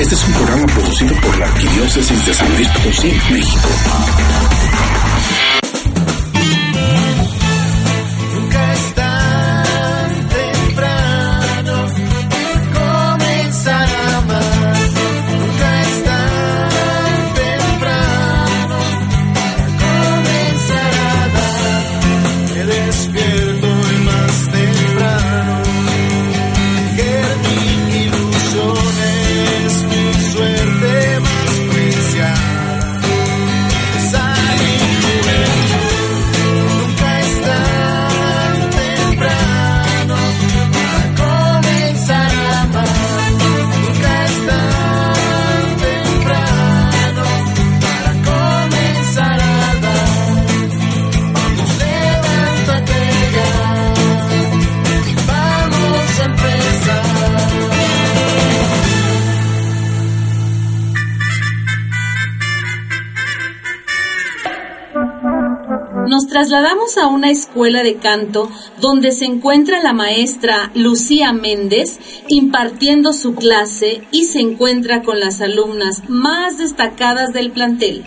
Este es un programa producido por la Arquidiócesis de San Luis Potosí, México. A una escuela de canto donde se encuentra la maestra Lucía Méndez impartiendo su clase y se encuentra con las alumnas más destacadas del plantel.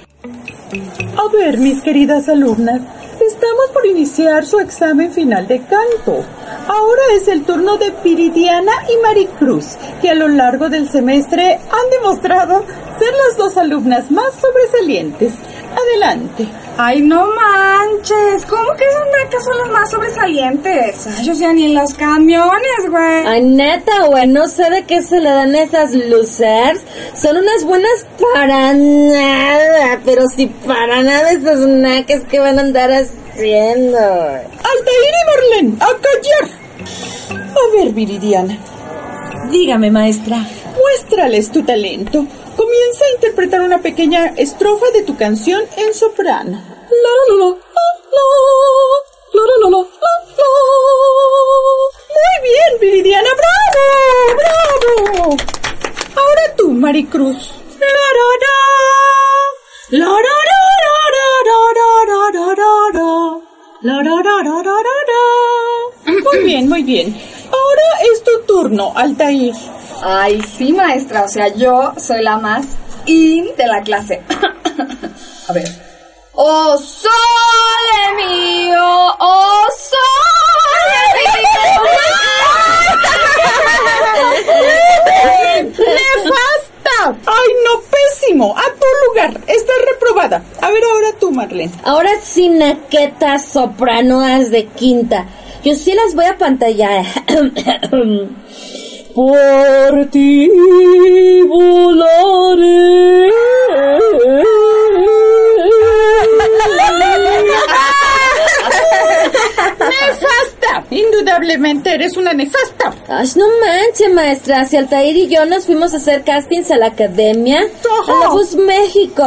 A ver, mis queridas alumnas, estamos por iniciar su examen final de canto. Ahora es el turno de Viridiana y Maricruz, que a lo largo del semestre han demostrado ser las dos alumnas más sobresalientes. Adelante. Ay, no manches. ¿Cómo que esas nacas son las más sobresalientes? Ay, o sea, ni en los camiones, güey. Ay, neta, güey. No sé de qué se le dan esas losers. Son unas buenas para nada. Pero si para nada esas nacas que van a andar haciendo. Altair y Marlene, a callar. A ver, Viridiana. Dígame, maestra. Muéstrales tu talento. Comienza a interpretar una pequeña estrofa de tu canción en soprano. Muy bien, Viridiana, bravo, bravo. Ahora tú, Maricruz. Muy bien, muy bien. Ahora es tu turno, Altair. Ay, sí, maestra. O sea, yo soy la más in de la clase. A ver. Oh, sole mío, oh, sole mío. ¡Nefasta! ¡Ay, no, pésimo! A tu lugar. Estás reprobada. A ver ahora tú, Marlene. Ahora sí, naquetas sopranoas de quinta. Yo sí las voy a pantallar. por ti volaré. ¡Nefasta! Indudablemente eres una nefasta. Ay, no manches, maestra. Si Altair y yo nos fuimos a hacer castings a la academia, a la Voz México.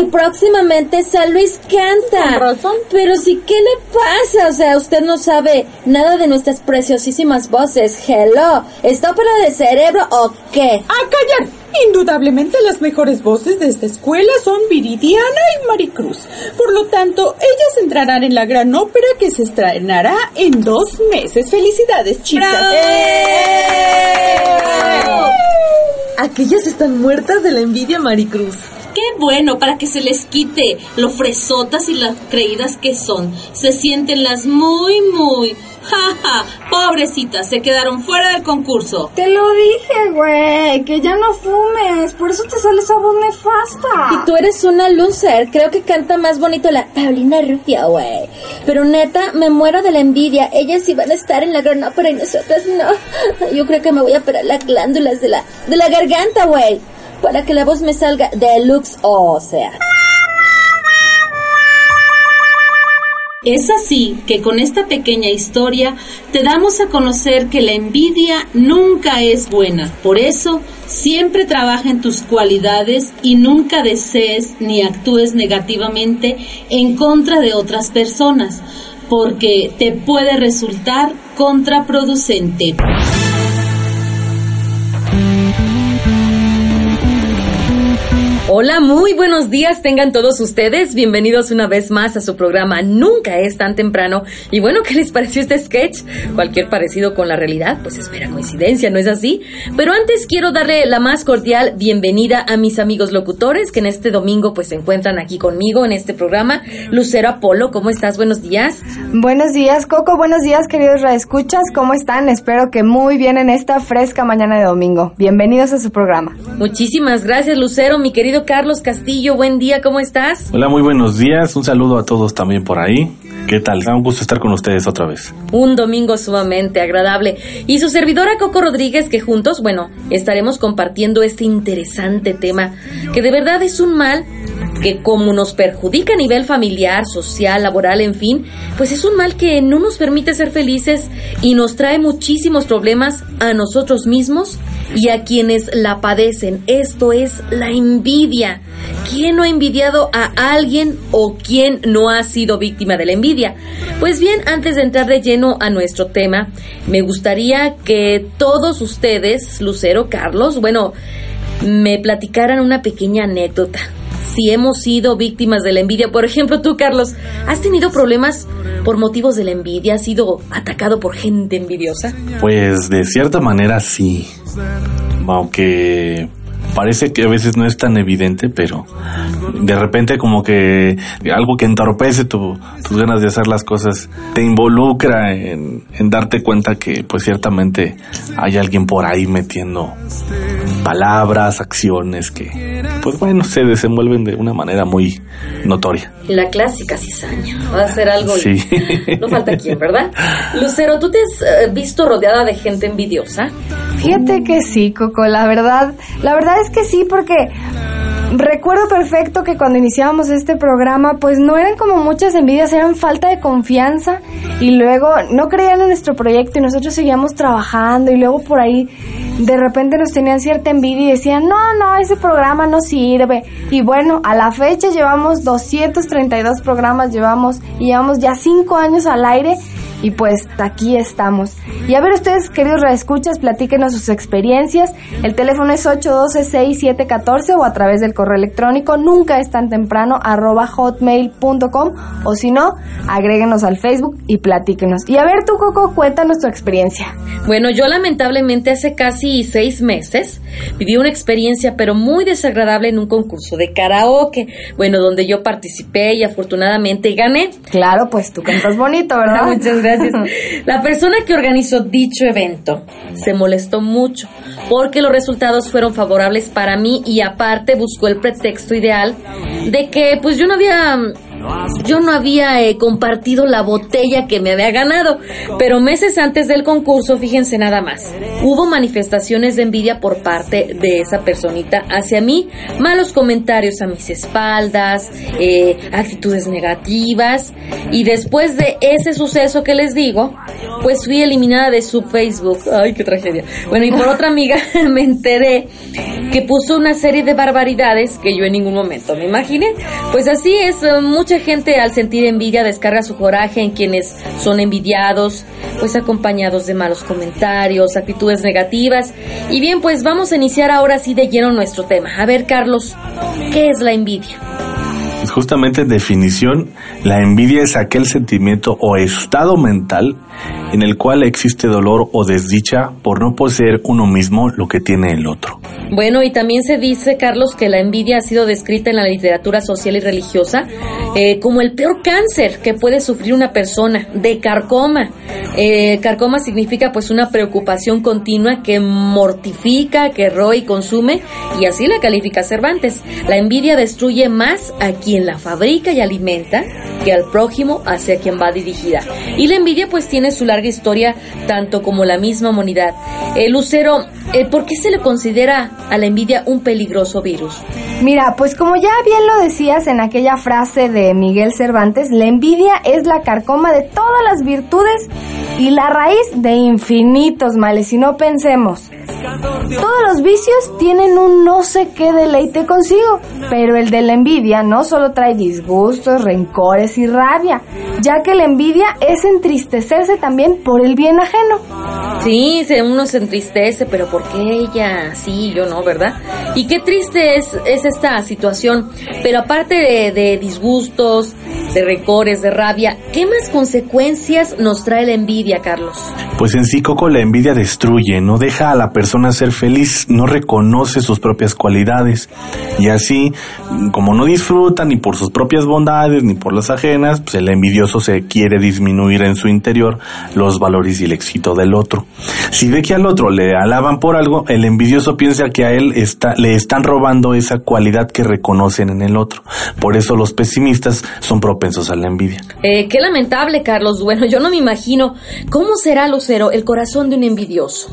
Y próximamente San Luis canta. Con razón. Pero sí, ¿qué le pasa? O sea, usted no sabe nada de nuestras preciosísimas voces. Hello. ¿Está ópera de cerebro o qué? ¡A callar! Indudablemente las mejores voces de esta escuela son Viridiana y Maricruz. Por lo tanto, ellas entrarán en la gran ópera que se estrenará en dos meses. ¡Felicidades, chicas! Aquellas están muertas de la envidia, Maricruz. Qué bueno para que se les quite lo fresotas y las creídas que son. Se sienten las muy, muy. Ja, ja, pobrecitas, se quedaron fuera del concurso. Te lo dije, güey, que ya no fumes. Por eso te sale esa voz nefasta. Y tú eres una loser. Creo que canta más bonito la Paulina Rufia, güey. Pero neta, me muero de la envidia. Ellas sí van a estar en la gran ópera y nosotras no. Yo creo que me voy a operar las glándulas de la, de la garganta, güey. Para que la voz me salga deluxe, o sea. Es así que con esta pequeña historia te damos a conocer que la envidia nunca es buena. Por eso, siempre trabaja en tus cualidades y nunca desees ni actúes negativamente en contra de otras personas, porque te puede resultar contraproducente. Hola, muy buenos días tengan todos ustedes. Bienvenidos una vez más a su programa Nunca es tan temprano. Y bueno, ¿qué les pareció este sketch? Cualquier parecido con la realidad, pues es mera coincidencia, ¿no es así? Pero antes quiero darle la más cordial bienvenida a mis amigos locutores que en este domingo pues se encuentran aquí conmigo en este programa. Lucero Apolo, ¿cómo estás? Buenos días. Buenos días, Coco. Buenos días, queridos radioescuchas. ¿Cómo están? Espero que muy bien en esta fresca mañana de domingo. Bienvenidos a su programa. Muchísimas gracias, Lucero, mi querido Carlos Castillo, buen día, ¿cómo estás? Hola, muy buenos días. Un saludo a todos también por ahí. ¿Qué tal? Un gusto estar con ustedes otra vez. Un domingo sumamente agradable. Y su servidora Coco Rodríguez, que juntos, bueno, estaremos compartiendo este interesante tema, que de verdad es un mal que como nos perjudica a nivel familiar, social, laboral, en fin, pues es un mal que no nos permite ser felices y nos trae muchísimos problemas a nosotros mismos y a quienes la padecen. Esto es la envidia. ¿Quién no ha envidiado a alguien o quién no ha sido víctima de la envidia? Pues bien, antes de entrar de lleno a nuestro tema, me gustaría que todos ustedes, Lucero, Carlos, bueno, me platicaran una pequeña anécdota si hemos sido víctimas de la envidia. Por ejemplo, tú, Carlos, ¿has tenido problemas por motivos de la envidia? ¿Has sido atacado por gente envidiosa? Pues de cierta manera sí. Aunque parece que a veces no es tan evidente, pero de repente como que algo que entorpece tu, tus ganas de hacer las cosas te involucra en, en darte cuenta que pues ciertamente hay alguien por ahí metiendo palabras, acciones que, pues bueno, se desenvuelven de una manera muy notoria. La clásica cizaña. Va a ser algo. Sí. no falta quién, ¿verdad? Lucero, ¿tú te has eh, visto rodeada de gente envidiosa? Fíjate que sí, Coco. La verdad, la verdad es que sí, porque recuerdo perfecto que cuando iniciábamos este programa, pues no eran como muchas envidias, eran falta de confianza y luego no creían en nuestro proyecto y nosotros seguíamos trabajando y luego por ahí de repente nos tenían cierta envidia y decían, no, no, ese programa no sirve. Y bueno, a la fecha llevamos 232 programas, llevamos llevamos ya 5 años al aire y pues aquí estamos. Y a ver ustedes, queridos reescuchas, platíquenos sus experiencias. El teléfono es 812-6714 o a través del correo electrónico nunca es tan temprano arroba hotmail.com o si no, agréguenos al Facebook y platíquenos. Y a ver tú, Coco, cuéntanos tu experiencia. Bueno, yo lamentablemente hace casi seis meses viví una experiencia pero muy desagradable en un concurso de karaoke, bueno, donde yo participé y afortunadamente gané. Claro, pues tú cantas bonito, ¿verdad? Muchas gracias. La persona que organizó dicho evento se molestó mucho porque los resultados fueron favorables para mí y aparte buscó el pretexto ideal de que pues yo no había yo no había eh, compartido la botella que me había ganado, pero meses antes del concurso, fíjense nada más, hubo manifestaciones de envidia por parte de esa personita hacia mí, malos comentarios a mis espaldas, eh, actitudes negativas, y después de ese suceso que les digo, pues fui eliminada de su Facebook. Ay, qué tragedia. Bueno, y por otra amiga me enteré que puso una serie de barbaridades que yo en ningún momento me imaginé. Pues así es, eh, mucha gente al sentir envidia descarga su coraje en quienes son envidiados, pues acompañados de malos comentarios, actitudes negativas. Y bien, pues vamos a iniciar ahora sí de lleno nuestro tema. A ver, Carlos, ¿qué es la envidia? Justamente en definición, la envidia es aquel sentimiento o estado mental en el cual existe dolor o desdicha por no poseer uno mismo lo que tiene el otro. Bueno, y también se dice, Carlos, que la envidia ha sido descrita en la literatura social y religiosa eh, como el peor cáncer que puede sufrir una persona, de carcoma. Eh, carcoma significa pues una preocupación continua que mortifica, que roe y consume, y así la califica Cervantes. La envidia destruye más a quien la fabrica y alimenta que al prójimo hacia quien va dirigida. Y la envidia pues tiene su larga historia, tanto como la misma humanidad. Eh, Lucero, ¿por qué se le considera a la envidia un peligroso virus? Mira, pues como ya bien lo decías en aquella frase de Miguel Cervantes, la envidia es la carcoma de todas las virtudes y la raíz de infinitos males. Y no pensemos, todos los vicios tienen un no sé qué deleite consigo, pero el de la envidia no solo trae disgustos, rencores y rabia. ya que la envidia es entristecerse también por el bien ajeno. Sí, se- uno se entristece, pero ¿por qué ella sí, yo no, verdad? Y qué triste es, es esta situación. Pero aparte de, de disgustos, de recores, de rabia, ¿qué más consecuencias nos trae la envidia, Carlos? Pues en sí, Coco, la envidia destruye, no deja a la persona ser feliz, no reconoce sus propias cualidades. Y así, como no disfruta ni por sus propias bondades ni por las ajenas, pues el envidioso se quiere disminuir en su interior los valores y el éxito del otro. Si ve que al otro le alaban por algo, el envidioso piensa que a él está, le están robando esa cualidad que reconocen en el otro. Por eso los pesimistas son propensos a la envidia. Eh, qué lamentable, Carlos. Bueno, yo no me imagino cómo será, Lucero, el corazón de un envidioso.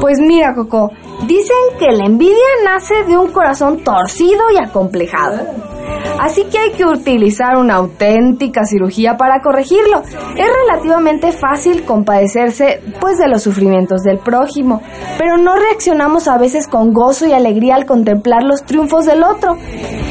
Pues mira, Coco, dicen que la envidia nace de un corazón torcido y acomplejado. Así que hay que utilizar una auténtica cirugía para corregirlo. Es relativamente fácil compadecerse pues de los sufrimientos del prójimo, pero no reaccionamos a veces con gozo y alegría al contemplar los triunfos del otro.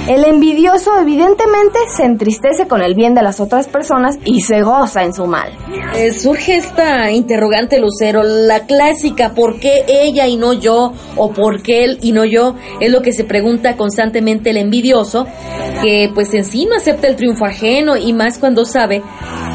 El envidioso evidentemente se entristece con el bien de las otras personas y se goza en su mal. Eh, surge esta interrogante, Lucero, la clásica, ¿por qué ella y no yo? ¿O por qué él y no yo? Es lo que se pregunta constantemente el envidioso, que pues en sí no acepta el triunfo ajeno y más cuando sabe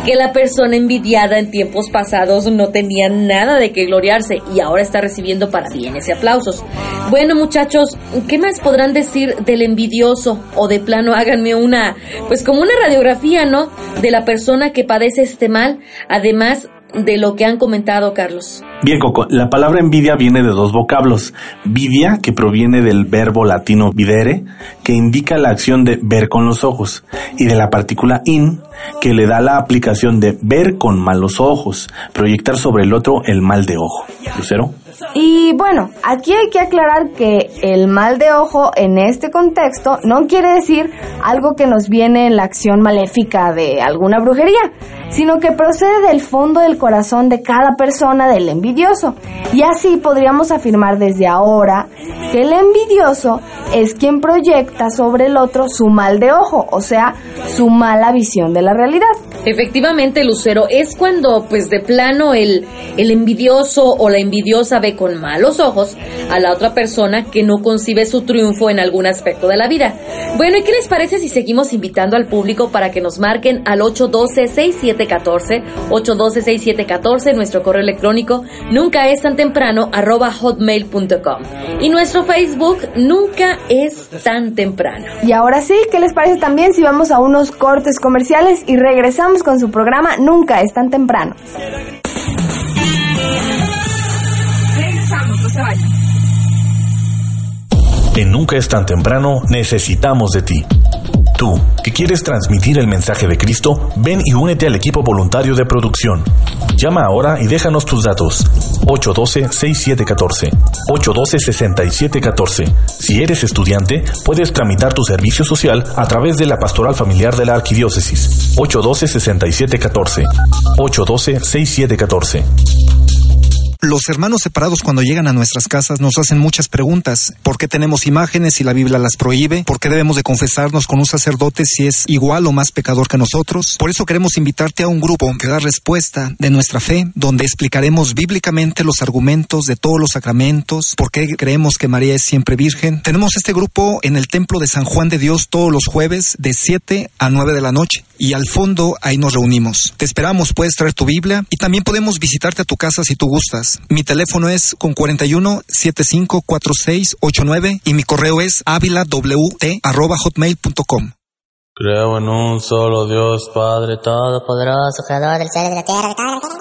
que la persona envidiada en tiempos pasados no tenía nada de que gloriarse y ahora está recibiendo para bienes y aplausos. Bueno, muchachos, ¿qué más podrán decir del envidioso? O de plano háganme una, pues como una radiografía, ¿no? De la persona que padece este mal, además de lo que han comentado, Carlos. Bien, Coco, la palabra envidia viene de dos vocablos. Vidia, que proviene del verbo latino videre, que indica la acción de ver con los ojos, y de la partícula in, que le da la aplicación de ver con malos ojos, proyectar sobre el otro el mal de ojo. Lucero. Y bueno, aquí hay que aclarar que el mal de ojo en este contexto no quiere decir algo que nos viene en la acción maléfica de alguna brujería, sino que procede del fondo del corazón de cada persona del envidioso. Y así podríamos afirmar desde ahora que el envidioso es quien proyecta sobre el otro su mal de ojo, o sea, su mala visión de la realidad. Efectivamente, Lucero, es cuando pues de plano el, el envidioso o la envidiosa ve con malos ojos a la otra persona que no concibe su triunfo en algún aspecto de la vida. Bueno, ¿y qué les parece si seguimos invitando al público para que nos marquen al 812-6714, 812-6714, nuestro correo electrónico nunca es tan temprano arroba hotmail.com y nuestro Facebook nunca es tan temprano. Y ahora sí, ¿qué les parece también si vamos a unos cortes comerciales y regresamos con su programa Nunca es tan temprano? En Nunca es tan temprano necesitamos de ti. Tú, que quieres transmitir el mensaje de Cristo, ven y únete al equipo voluntario de producción. Llama ahora y déjanos tus datos. 812-6714. 812-6714. Si eres estudiante, puedes tramitar tu servicio social a través de la Pastoral Familiar de la Arquidiócesis. 812-6714. 812-6714. Los hermanos separados cuando llegan a nuestras casas nos hacen muchas preguntas. ¿Por qué tenemos imágenes y la Biblia las prohíbe? ¿Por qué debemos de confesarnos con un sacerdote si es igual o más pecador que nosotros? Por eso queremos invitarte a un grupo que da respuesta de nuestra fe, donde explicaremos bíblicamente los argumentos de todos los sacramentos, por qué creemos que María es siempre virgen. Tenemos este grupo en el Templo de San Juan de Dios todos los jueves de 7 a 9 de la noche. Y al fondo ahí nos reunimos. Te esperamos, puedes traer tu Biblia y también podemos visitarte a tu casa si tú gustas. Mi teléfono es con 41 75 46 89 y mi correo es hotmail.com. Creo en un solo Dios, Padre Todopoderoso, Creador del cielo y de la tierra.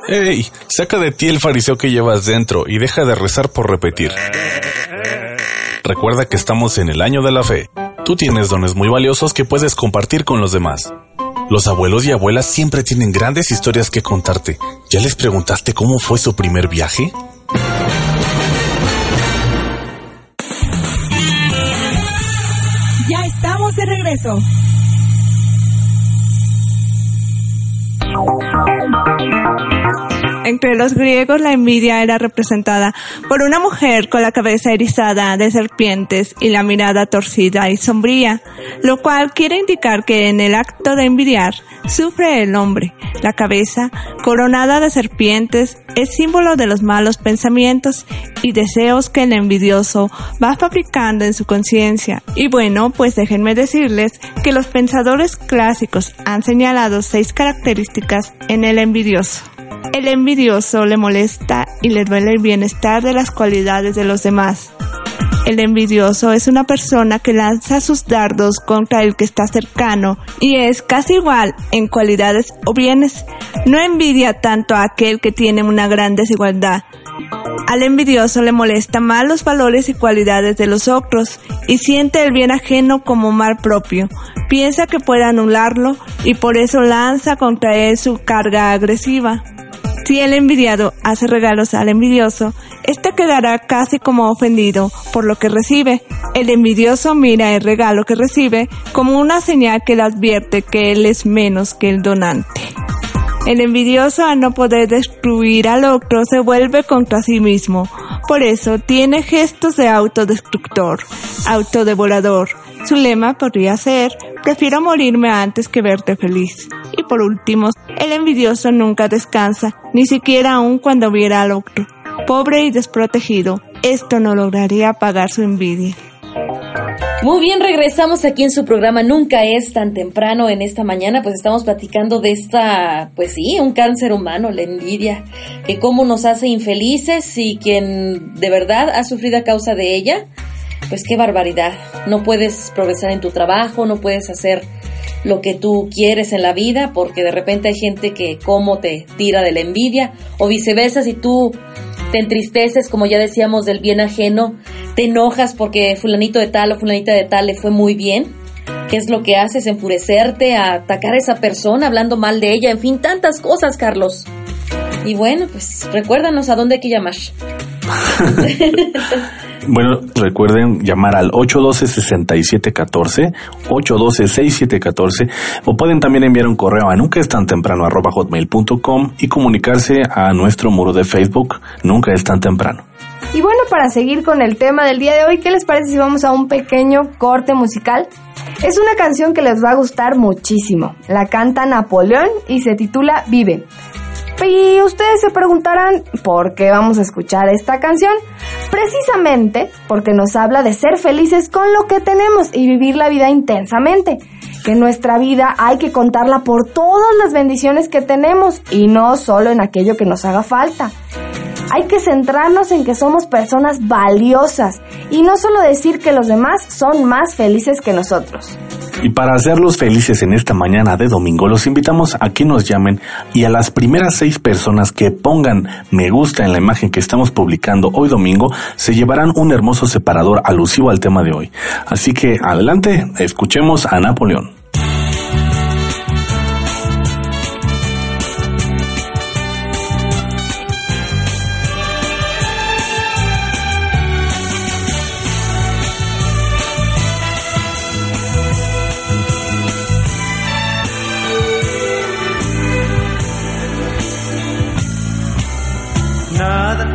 ¡Ey! Saca de ti el fariseo que llevas dentro y deja de rezar por repetir. Recuerda que estamos en el año de la fe. Tú tienes dones muy valiosos que puedes compartir con los demás. Los abuelos y abuelas siempre tienen grandes historias que contarte. ¿Ya les preguntaste cómo fue su primer viaje? Ya estamos de regreso. Entre los griegos la envidia era representada por una mujer con la cabeza erizada de serpientes y la mirada torcida y sombría, lo cual quiere indicar que en el acto de envidiar sufre el hombre. La cabeza, coronada de serpientes, es símbolo de los malos pensamientos y deseos que el envidioso va fabricando en su conciencia. Y bueno, pues déjenme decirles que los pensadores clásicos han señalado seis características en el envidioso. El envidioso le molesta y le duele el bienestar de las cualidades de los demás. El envidioso es una persona que lanza sus dardos contra el que está cercano y es casi igual en cualidades o bienes. No envidia tanto a aquel que tiene una gran desigualdad. Al envidioso le molesta más los valores y cualidades de los otros y siente el bien ajeno como mal propio. Piensa que puede anularlo y por eso lanza contra él su carga agresiva. Si el envidiado hace regalos al envidioso, éste quedará casi como ofendido por lo que recibe. El envidioso mira el regalo que recibe como una señal que le advierte que él es menos que el donante. El envidioso al no poder destruir al otro se vuelve contra sí mismo. Por eso tiene gestos de autodestructor, autodevorador. Su lema podría ser, prefiero morirme antes que verte feliz. Y por último, el envidioso nunca descansa, ni siquiera aun cuando viera al otro. Pobre y desprotegido, esto no lograría apagar su envidia. Muy bien, regresamos aquí en su programa Nunca es tan temprano en esta mañana, pues estamos platicando de esta, pues sí, un cáncer humano, la envidia, que cómo nos hace infelices y quien de verdad ha sufrido a causa de ella, pues qué barbaridad. No puedes progresar en tu trabajo, no puedes hacer lo que tú quieres en la vida, porque de repente hay gente que como te tira de la envidia, o viceversa, si tú te entristeces, como ya decíamos, del bien ajeno, te enojas porque fulanito de tal o fulanita de tal le fue muy bien. ¿Qué es lo que haces? Enfurecerte, atacar a esa persona, hablando mal de ella, en fin, tantas cosas, Carlos. Y bueno, pues recuérdanos a dónde hay que llamar. Bueno, recuerden llamar al 812-6714, 812-6714, o pueden también enviar un correo a nunca es tan temprano arroba hotmail.com y comunicarse a nuestro muro de Facebook, nunca es tan temprano. Y bueno, para seguir con el tema del día de hoy, ¿qué les parece si vamos a un pequeño corte musical? Es una canción que les va a gustar muchísimo. La canta Napoleón y se titula Vive. Y ustedes se preguntarán por qué vamos a escuchar esta canción. Precisamente porque nos habla de ser felices con lo que tenemos y vivir la vida intensamente. Que nuestra vida hay que contarla por todas las bendiciones que tenemos y no solo en aquello que nos haga falta. Hay que centrarnos en que somos personas valiosas y no solo decir que los demás son más felices que nosotros. Y para hacerlos felices en esta mañana de domingo, los invitamos a que nos llamen y a las primeras seis personas que pongan me gusta en la imagen que estamos publicando hoy domingo, se llevarán un hermoso separador alusivo al tema de hoy. Así que adelante, escuchemos a Napoleón.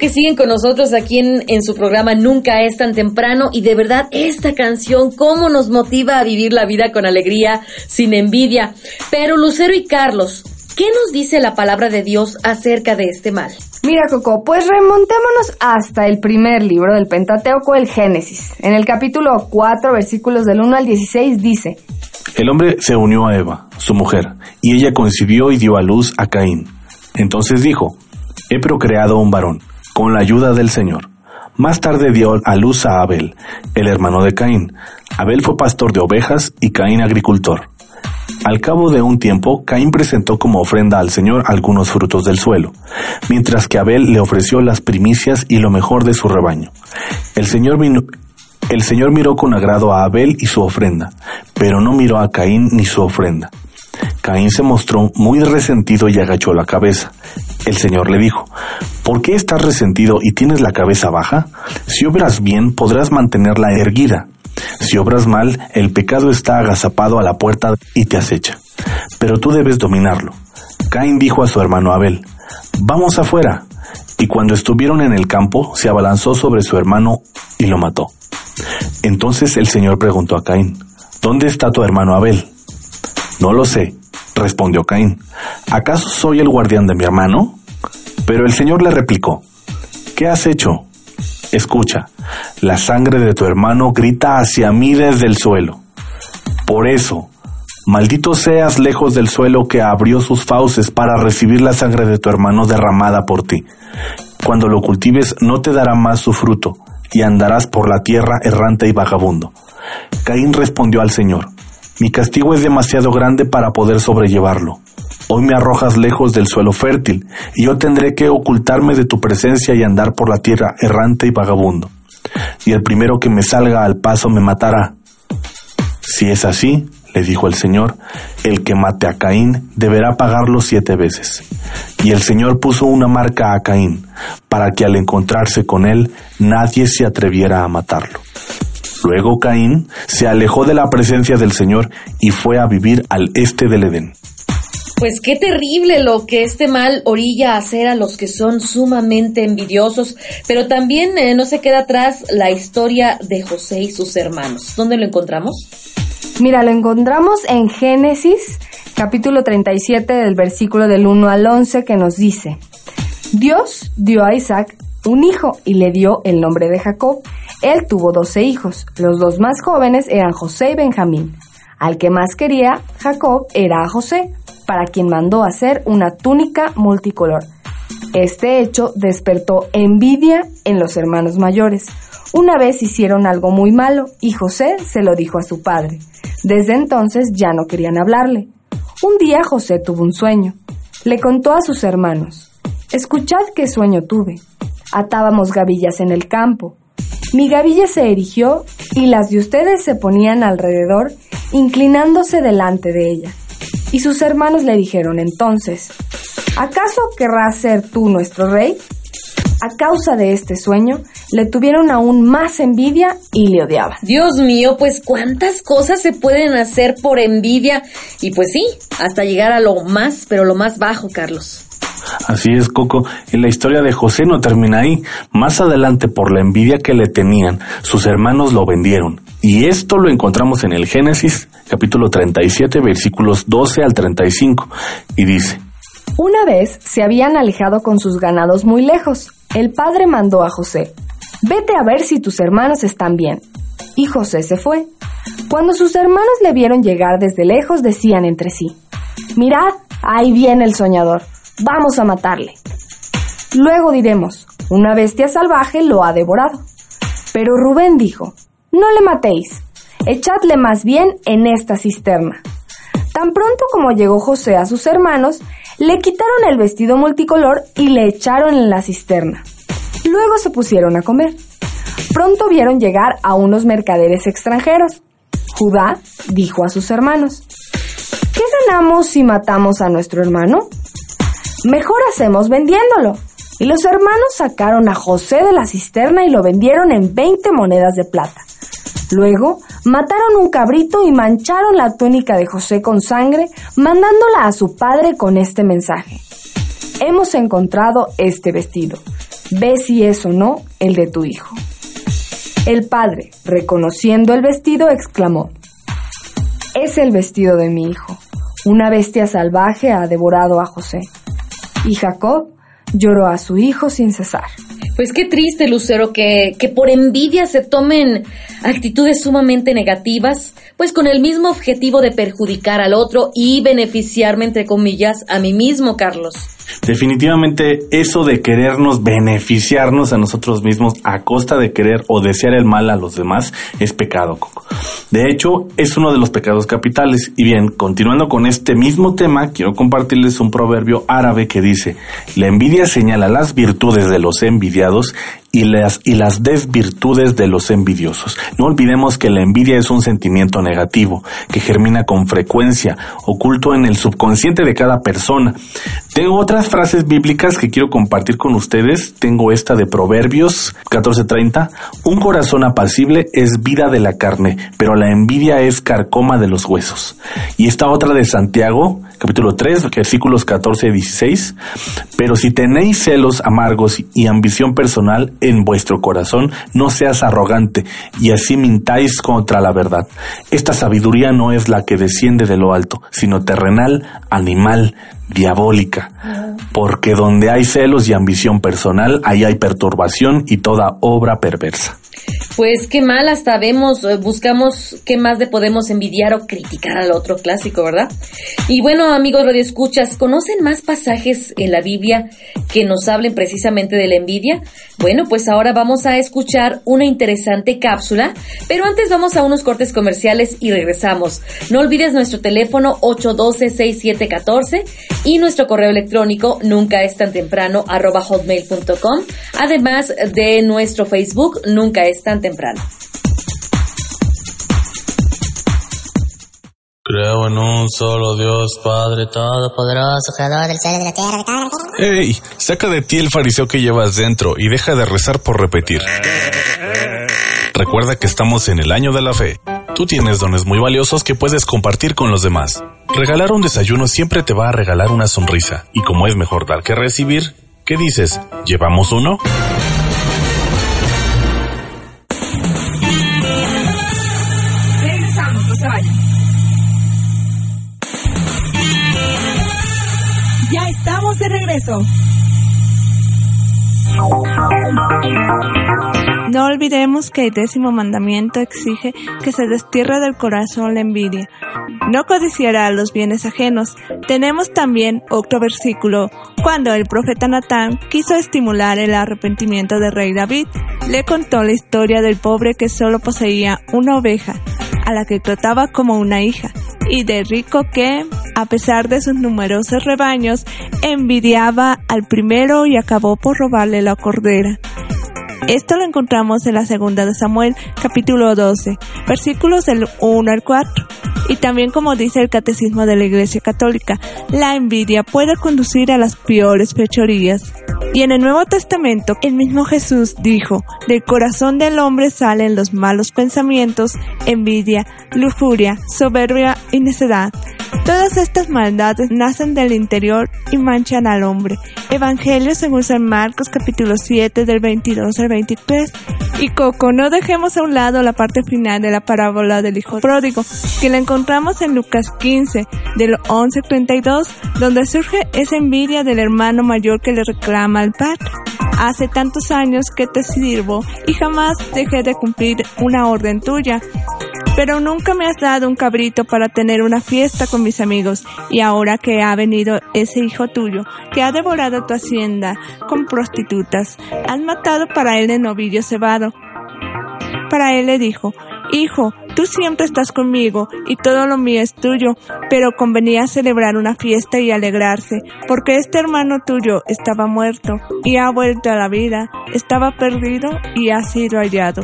Que siguen con nosotros aquí en, en su programa Nunca es tan temprano y de verdad esta canción cómo nos motiva a vivir la vida con alegría, sin envidia. Pero Lucero y Carlos, ¿qué nos dice la palabra de Dios acerca de este mal? Mira, Coco, pues remontémonos hasta el primer libro del Pentateuco, el Génesis. En el capítulo 4, versículos del 1 al 16, dice: El hombre se unió a Eva, su mujer, y ella concibió y dio a luz a Caín. Entonces dijo, He procreado un varón, con la ayuda del Señor. Más tarde dio a luz a Abel, el hermano de Caín. Abel fue pastor de ovejas y Caín agricultor. Al cabo de un tiempo, Caín presentó como ofrenda al Señor algunos frutos del suelo, mientras que Abel le ofreció las primicias y lo mejor de su rebaño. El Señor el Señor miró con agrado a Abel y su ofrenda, pero no miró a Caín ni su ofrenda. Caín se mostró muy resentido y agachó la cabeza. El Señor le dijo, ¿por qué estás resentido y tienes la cabeza baja? Si obras bien, podrás mantenerla erguida. Si obras mal, el pecado está agazapado a la puerta y te acecha. Pero tú debes dominarlo. Caín dijo a su hermano Abel, vamos afuera. Y cuando estuvieron en el campo, se abalanzó sobre su hermano y lo mató. Entonces el Señor preguntó a Caín, ¿dónde está tu hermano Abel? No lo sé, respondió Caín. ¿Acaso soy el guardián de mi hermano? Pero el Señor le replicó, ¿qué has hecho? Escucha, la sangre de tu hermano grita hacia mí desde el suelo. Por eso, maldito seas lejos del suelo que abrió sus fauces para recibir la sangre de tu hermano derramada por ti. Cuando lo cultives no te dará más su fruto, y andarás por la tierra errante y vagabundo. Caín respondió al Señor, mi castigo es demasiado grande para poder sobrellevarlo. Hoy me arrojas lejos del suelo fértil, y yo tendré que ocultarme de tu presencia y andar por la tierra errante y vagabundo. Y el primero que me salga al paso me matará. Si es así, le dijo el Señor, el que mate a Caín deberá pagarlo siete veces. Y el Señor puso una marca a Caín, para que al encontrarse con él nadie se atreviera a matarlo. Luego Caín se alejó de la presencia del Señor y fue a vivir al este del Edén. Pues qué terrible lo que este mal orilla a hacer a los que son sumamente envidiosos, pero también eh, no se queda atrás la historia de José y sus hermanos. ¿Dónde lo encontramos? Mira, lo encontramos en Génesis, capítulo 37, del versículo del 1 al 11, que nos dice, Dios dio a Isaac un hijo y le dio el nombre de Jacob. Él tuvo doce hijos. Los dos más jóvenes eran José y Benjamín. Al que más quería Jacob era a José, para quien mandó hacer una túnica multicolor. Este hecho despertó envidia en los hermanos mayores. Una vez hicieron algo muy malo y José se lo dijo a su padre. Desde entonces ya no querían hablarle. Un día José tuvo un sueño. Le contó a sus hermanos, Escuchad qué sueño tuve. Atábamos gavillas en el campo. Mi gavilla se erigió y las de ustedes se ponían alrededor, inclinándose delante de ella. Y sus hermanos le dijeron entonces, ¿acaso querrás ser tú nuestro rey? A causa de este sueño, le tuvieron aún más envidia y le odiaban. Dios mío, pues cuántas cosas se pueden hacer por envidia y pues sí, hasta llegar a lo más, pero lo más bajo, Carlos. Así es, Coco. Y la historia de José no termina ahí. Más adelante, por la envidia que le tenían, sus hermanos lo vendieron. Y esto lo encontramos en el Génesis, capítulo 37, versículos 12 al 35. Y dice, Una vez se habían alejado con sus ganados muy lejos. El padre mandó a José, vete a ver si tus hermanos están bien. Y José se fue. Cuando sus hermanos le vieron llegar desde lejos, decían entre sí, mirad, ahí viene el soñador, vamos a matarle. Luego diremos, una bestia salvaje lo ha devorado. Pero Rubén dijo, no le matéis, echadle más bien en esta cisterna. Tan pronto como llegó José a sus hermanos, le quitaron el vestido multicolor y le echaron en la cisterna. Luego se pusieron a comer. Pronto vieron llegar a unos mercaderes extranjeros. Judá dijo a sus hermanos, ¿qué ganamos si matamos a nuestro hermano? Mejor hacemos vendiéndolo. Y los hermanos sacaron a José de la cisterna y lo vendieron en 20 monedas de plata. Luego mataron un cabrito y mancharon la túnica de José con sangre, mandándola a su padre con este mensaje. Hemos encontrado este vestido. Ve si es o no el de tu hijo. El padre, reconociendo el vestido, exclamó, Es el vestido de mi hijo. Una bestia salvaje ha devorado a José. Y Jacob lloró a su hijo sin cesar. Pues qué triste, Lucero, que, que por envidia se tomen actitudes sumamente negativas, pues con el mismo objetivo de perjudicar al otro y beneficiarme, entre comillas, a mí mismo, Carlos. Definitivamente eso de querernos beneficiarnos a nosotros mismos a costa de querer o desear el mal a los demás es pecado, Coco. De hecho, es uno de los pecados capitales. Y bien, continuando con este mismo tema, quiero compartirles un proverbio árabe que dice, la envidia señala las virtudes de los envidiados y las, y las desvirtudes de los envidiosos. No olvidemos que la envidia es un sentimiento negativo, que germina con frecuencia, oculto en el subconsciente de cada persona. Tengo otras frases bíblicas que quiero compartir con ustedes. Tengo esta de Proverbios 14:30. Un corazón apacible es vida de la carne, pero la envidia es carcoma de los huesos. Y esta otra de Santiago, capítulo 3, versículos 14 y 16. Pero si tenéis celos amargos y ambición personal en vuestro corazón, no seas arrogante y así mintáis contra la verdad. Esta sabiduría no es la que desciende de lo alto, sino terrenal, animal, diabólica. Porque donde hay celos y ambición personal, ahí hay perturbación y toda obra perversa. Pues qué mal, hasta vemos, eh, buscamos qué más le podemos envidiar o criticar al otro clásico, ¿verdad? Y bueno, amigos radioescuchas, ¿conocen más pasajes en la Biblia que nos hablen precisamente de la envidia? Bueno, pues ahora vamos a escuchar una interesante cápsula, pero antes vamos a unos cortes comerciales y regresamos. No olvides nuestro teléfono 812-6714 y nuestro correo electrónico nunca es tan temprano arroba hotmail.com, además de nuestro Facebook nunca es tan temprano. Creo en un solo Dios, Padre Todopoderoso, Creador del cielo y de la tierra, ¡Ey! Saca de ti el fariseo que llevas dentro y deja de rezar por repetir. Recuerda que estamos en el año de la fe. Tú tienes dones muy valiosos que puedes compartir con los demás. Regalar un desayuno siempre te va a regalar una sonrisa. Y como es mejor dar que recibir, ¿qué dices? ¿Llevamos uno? De regreso. No olvidemos que el décimo mandamiento exige que se destierre del corazón la envidia. No codiciará los bienes ajenos. Tenemos también otro versículo. Cuando el profeta Natán quiso estimular el arrepentimiento del rey David, le contó la historia del pobre que solo poseía una oveja, a la que trataba como una hija, y del rico que, a pesar de sus numerosos rebaños, envidiaba al primero y acabó por robarle la cordera. Esto lo encontramos en la segunda de Samuel, capítulo 12, versículos del 1 al 4. Y también como dice el Catecismo de la Iglesia Católica, la envidia puede conducir a las peores fechorías. Y en el Nuevo Testamento, el mismo Jesús dijo, del corazón del hombre salen los malos pensamientos, envidia, lujuria, soberbia y necedad, Todas estas maldades nacen del interior y manchan al hombre. Evangelio según San Marcos capítulo 7 del 22 al 23. Y Coco, no dejemos a un lado la parte final de la parábola del hijo pródigo, que la encontramos en Lucas 15 del 11 al 32, donde surge esa envidia del hermano mayor que le reclama al padre. Hace tantos años que te sirvo y jamás dejé de cumplir una orden tuya. Pero nunca me has dado un cabrito para tener una fiesta con mis amigos y ahora que ha venido ese hijo tuyo que ha devorado tu hacienda con prostitutas, has matado para él el novillo cebado. Para él le dijo, Hijo, tú siempre estás conmigo y todo lo mío es tuyo, pero convenía celebrar una fiesta y alegrarse, porque este hermano tuyo estaba muerto y ha vuelto a la vida, estaba perdido y ha sido hallado.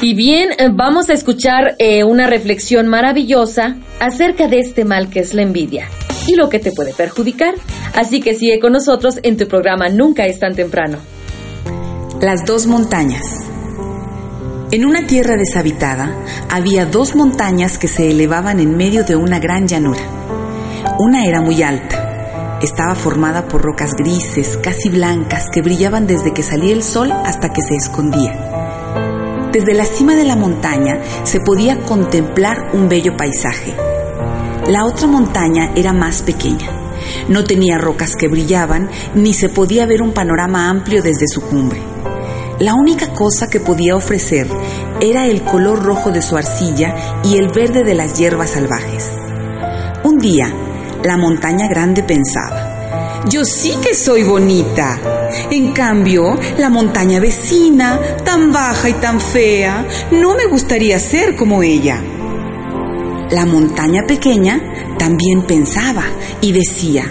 Y bien, eh, vamos a escuchar eh, una reflexión maravillosa acerca de este mal que es la envidia y lo que te puede perjudicar. Así que sigue con nosotros en tu programa Nunca es tan temprano. Las dos montañas. En una tierra deshabitada había dos montañas que se elevaban en medio de una gran llanura. Una era muy alta. Estaba formada por rocas grises, casi blancas, que brillaban desde que salía el sol hasta que se escondía. Desde la cima de la montaña se podía contemplar un bello paisaje. La otra montaña era más pequeña. No tenía rocas que brillaban, ni se podía ver un panorama amplio desde su cumbre. La única cosa que podía ofrecer era el color rojo de su arcilla y el verde de las hierbas salvajes. Un día, la montaña grande pensaba, yo sí que soy bonita. En cambio, la montaña vecina, tan baja y tan fea, no me gustaría ser como ella. La montaña pequeña también pensaba y decía,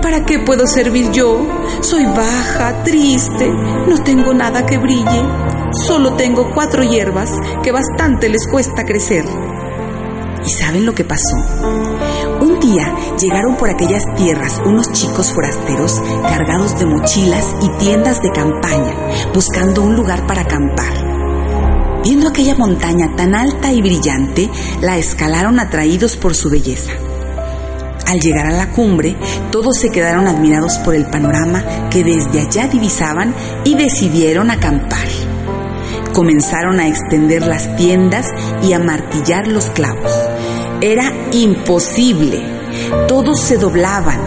¿Para qué puedo servir yo? Soy baja, triste, no tengo nada que brille, solo tengo cuatro hierbas que bastante les cuesta crecer. ¿Y saben lo que pasó? Un día llegaron por aquellas tierras unos chicos forasteros cargados de mochilas y tiendas de campaña, buscando un lugar para acampar. Viendo aquella montaña tan alta y brillante, la escalaron atraídos por su belleza. Al llegar a la cumbre, todos se quedaron admirados por el panorama que desde allá divisaban y decidieron acampar. Comenzaron a extender las tiendas y a martillar los clavos. Era imposible. Todos se doblaban.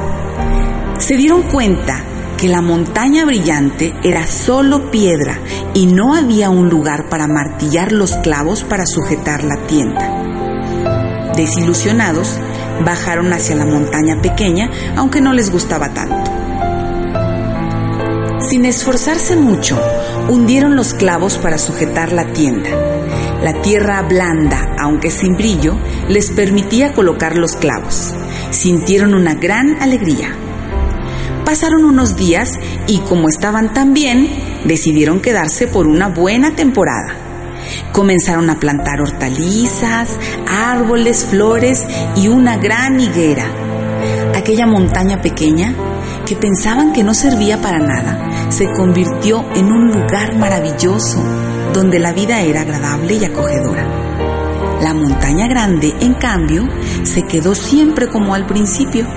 Se dieron cuenta que la montaña brillante era solo piedra y no había un lugar para martillar los clavos para sujetar la tienda. Desilusionados, bajaron hacia la montaña pequeña, aunque no les gustaba tanto. Sin esforzarse mucho, hundieron los clavos para sujetar la tienda. La tierra blanda, aunque sin brillo, les permitía colocar los clavos. Sintieron una gran alegría. Pasaron unos días y como estaban tan bien, decidieron quedarse por una buena temporada. Comenzaron a plantar hortalizas, árboles, flores y una gran higuera. Aquella montaña pequeña, que pensaban que no servía para nada, se convirtió en un lugar maravilloso donde la vida era agradable y acogedora. La montaña grande, en cambio, se quedó siempre como al principio,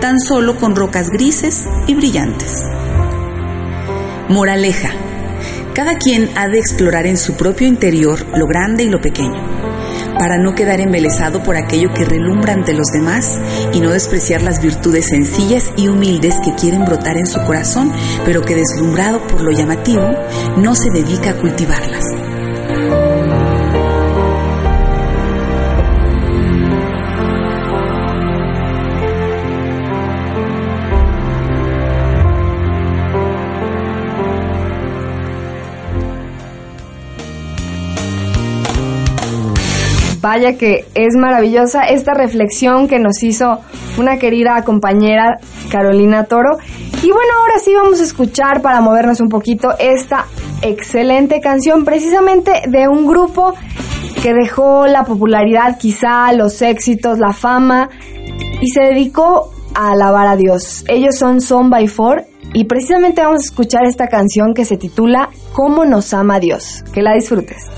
tan solo con rocas grises y brillantes. Moraleja. Cada quien ha de explorar en su propio interior lo grande y lo pequeño, para no quedar embelesado por aquello que relumbra ante los demás y no despreciar las virtudes sencillas y humildes que quieren brotar en su corazón, pero que deslumbrado por lo llamativo, no se dedica a cultivarlas. Vaya que es maravillosa esta reflexión que nos hizo una querida compañera Carolina Toro. Y bueno, ahora sí vamos a escuchar para movernos un poquito esta excelente canción precisamente de un grupo que dejó la popularidad, quizá los éxitos, la fama y se dedicó a alabar a Dios. Ellos son Son by Four y precisamente vamos a escuchar esta canción que se titula ¿Cómo nos ama Dios? Que la disfrutes.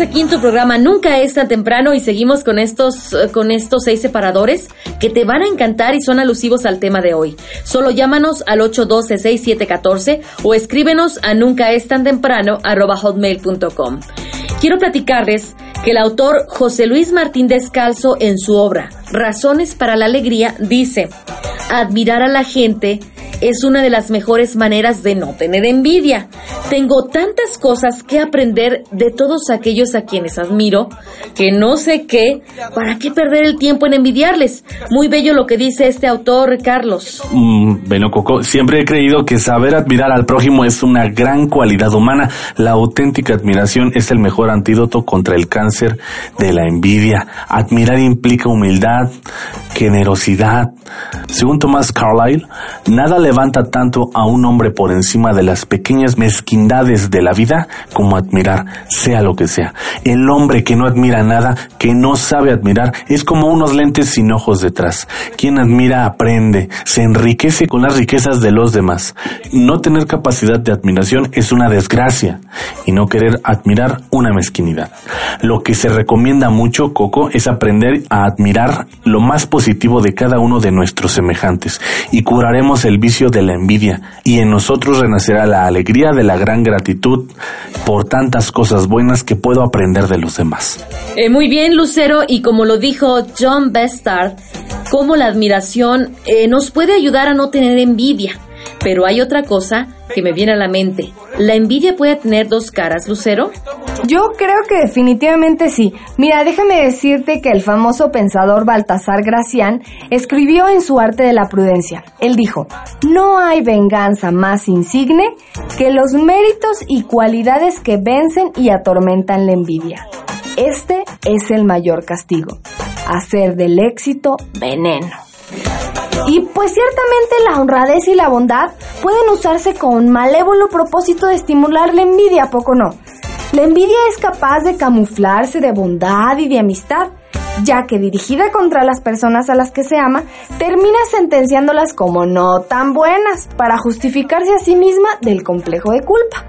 Aquí en tu programa Nunca es tan temprano y seguimos con estos, con estos seis separadores que te van a encantar y son alusivos al tema de hoy. Solo llámanos al 812-6714 o escríbenos a nunca tan. Quiero platicarles que el autor José Luis Martín Descalzo en su obra Razones para la Alegría dice, admirar a la gente es una de las mejores maneras de no tener envidia. Tengo tantas cosas que aprender de todos aquellos a quienes admiro que no sé qué, para qué perder el tiempo en envidiarles. Muy bello lo que dice este autor, Carlos. Mm, bueno, Coco, siempre he creído que saber admirar al prójimo es una gran cualidad humana. La auténtica admiración es el mejor antídoto contra el cáncer de la envidia. Admirar implica humildad, generosidad. Según Thomas Carlyle, nada levanta tanto a un hombre por encima de las pequeñas mezquindades de la vida como admirar, sea lo que sea. El hombre que no admira nada, que no sabe admirar, es como unos lentes sin ojos detrás. Quien admira aprende, se enriquece con las riquezas de los demás. No tener capacidad de admiración es una desgracia y no querer admirar una mezquinidad. Lo que se recomienda mucho, Coco, es aprender a admirar lo más positivo de cada uno de nuestros semejantes y curaremos el vicio de la envidia y en nosotros renacerá la alegría de la gran gratitud por tantas cosas buenas que puedo aprender de los demás. Eh, muy bien, Lucero, y como lo dijo John Bestard, cómo la admiración eh, nos puede ayudar a no tener envidia. Pero hay otra cosa que me viene a la mente. ¿La envidia puede tener dos caras, Lucero? Yo creo que definitivamente sí. Mira, déjame decirte que el famoso pensador Baltasar Gracián escribió en su Arte de la Prudencia. Él dijo, no hay venganza más insigne que los méritos y cualidades que vencen y atormentan la envidia. Este es el mayor castigo, hacer del éxito veneno. Y pues ciertamente la honradez y la bondad pueden usarse con malévolo propósito de estimular la envidia, ¿a poco no? La envidia es capaz de camuflarse de bondad y de amistad, ya que dirigida contra las personas a las que se ama, termina sentenciándolas como no tan buenas, para justificarse a sí misma del complejo de culpa.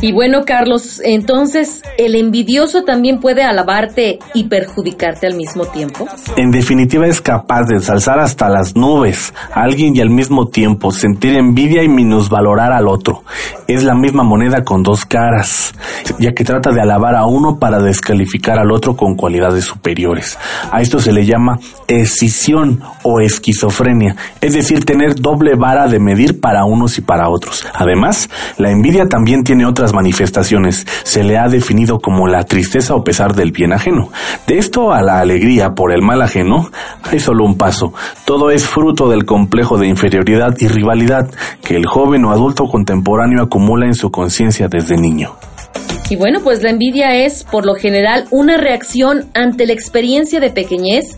Y bueno, Carlos, entonces, ¿el envidioso también puede alabarte y perjudicarte al mismo tiempo? En definitiva es capaz de ensalzar hasta las nubes a alguien y al mismo tiempo sentir envidia y minusvalorar al otro. Es la misma moneda con dos caras, ya que trata de alabar a uno para descalificar al otro con cualidades superiores. A esto se le llama escisión o esquizofrenia, es decir, tener doble vara de medir para unos y para otros. Además, la envidia también tiene otras manifestaciones. Se le ha definido como la tristeza o pesar del bien ajeno. De esto a la alegría por el mal ajeno, hay solo un paso. Todo es fruto del complejo de inferioridad y rivalidad que el joven o adulto contemporáneo acumula en su conciencia desde niño. Y bueno, pues la envidia es, por lo general, una reacción ante la experiencia de pequeñez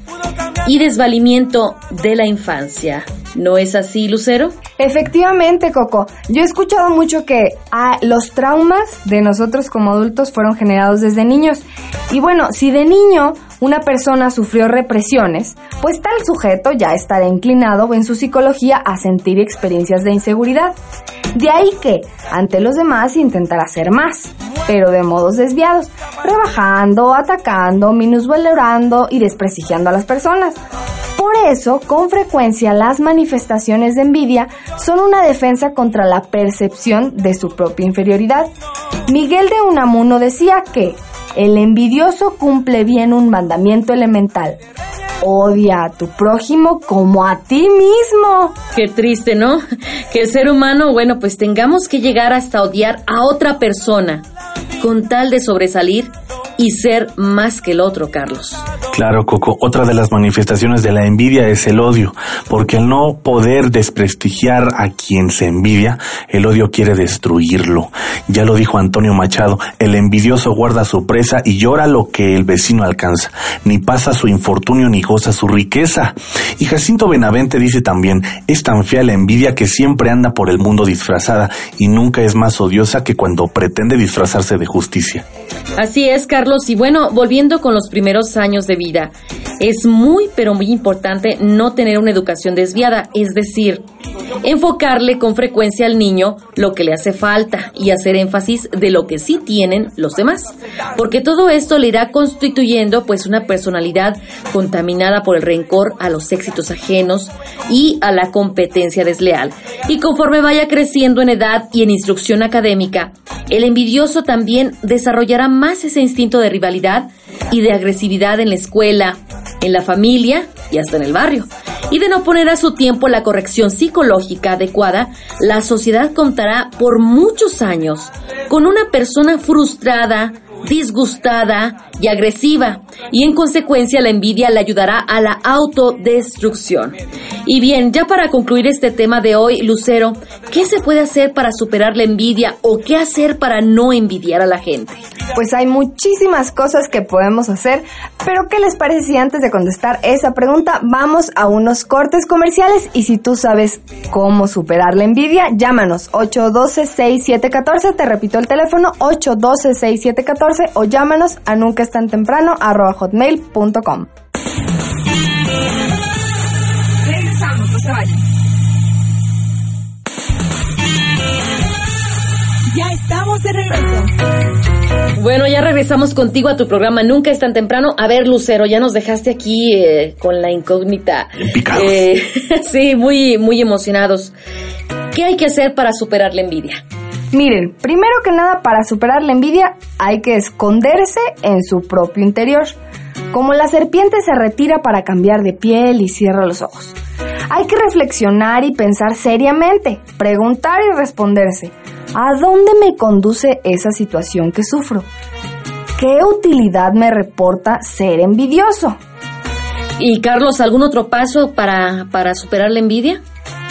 y desvalimiento de la infancia. ¿No es así, Lucero? Efectivamente, Coco. Yo he escuchado mucho que ah, los traumas de nosotros como adultos fueron generados desde niños. Y bueno, si de niño una persona sufrió represiones, pues tal sujeto ya estará inclinado en su psicología a sentir experiencias de inseguridad. De ahí que, ante los demás, intentará hacer más, pero de modos desviados, rebajando, atacando, minusvalorando y desprestigiando a las personas. Por eso, con frecuencia, las manifestaciones de envidia son una defensa contra la percepción de su propia inferioridad. Miguel de Unamuno decía que el envidioso cumple bien un mandamiento elemental. Odia a tu prójimo como a ti mismo. Qué triste, ¿no? Que el ser humano, bueno, pues tengamos que llegar hasta odiar a otra persona con tal de sobresalir y ser más que el otro, Carlos. Claro, Coco, otra de las manifestaciones de la envidia es el odio, porque al no poder desprestigiar a quien se envidia, el odio quiere destruirlo. Ya lo dijo Antonio Machado, el envidioso guarda su presa y llora lo que el vecino alcanza, ni pasa su infortunio ni goza su riqueza. Y Jacinto Benavente dice también, es tan fea la envidia que siempre anda por el mundo disfrazada y nunca es más odiosa que cuando pretende disfrazarse de justicia. Así es, Carlos, y bueno, volviendo con los primeros años de vida, es muy, pero muy importante no tener una educación desviada, es decir, enfocarle con frecuencia al niño lo que le hace falta y hacer énfasis de lo que sí tienen los demás, porque todo esto le irá constituyendo pues una personalidad contaminada por el rencor a los éxitos ajenos y a la competencia desleal. Y conforme vaya creciendo en edad y en instrucción académica, el envidioso también desarrollará más ese instinto de rivalidad y de agresividad en la escuela, en la familia y hasta en el barrio. Y de no poner a su tiempo la corrección psicológica adecuada, la sociedad contará por muchos años con una persona frustrada, disgustada y agresiva, y en consecuencia la envidia le ayudará a la autodestrucción. Y bien, ya para concluir este tema de hoy, Lucero, ¿qué se puede hacer para superar la envidia o qué hacer para no envidiar a la gente? Pues hay muchísimas cosas que podemos hacer, pero ¿qué les parece si antes de contestar esa pregunta vamos a unos cortes comerciales y si tú sabes cómo superar la envidia, llámanos 812-6714, te repito el teléfono 812-6714 o llámanos a nunca es tan temprano arroba hotmail.com. Regresamos, no se vayan. Ya estamos de regreso. Bueno, ya regresamos contigo a tu programa Nunca es tan temprano. A ver, Lucero, ya nos dejaste aquí eh, con la incógnita. Eh, sí, muy, muy emocionados. ¿Qué hay que hacer para superar la envidia? Miren, primero que nada, para superar la envidia hay que esconderse en su propio interior. Como la serpiente se retira para cambiar de piel y cierra los ojos. Hay que reflexionar y pensar seriamente, preguntar y responderse. ¿A dónde me conduce esa situación que sufro? ¿Qué utilidad me reporta ser envidioso? Y Carlos, ¿algún otro paso para, para superar la envidia?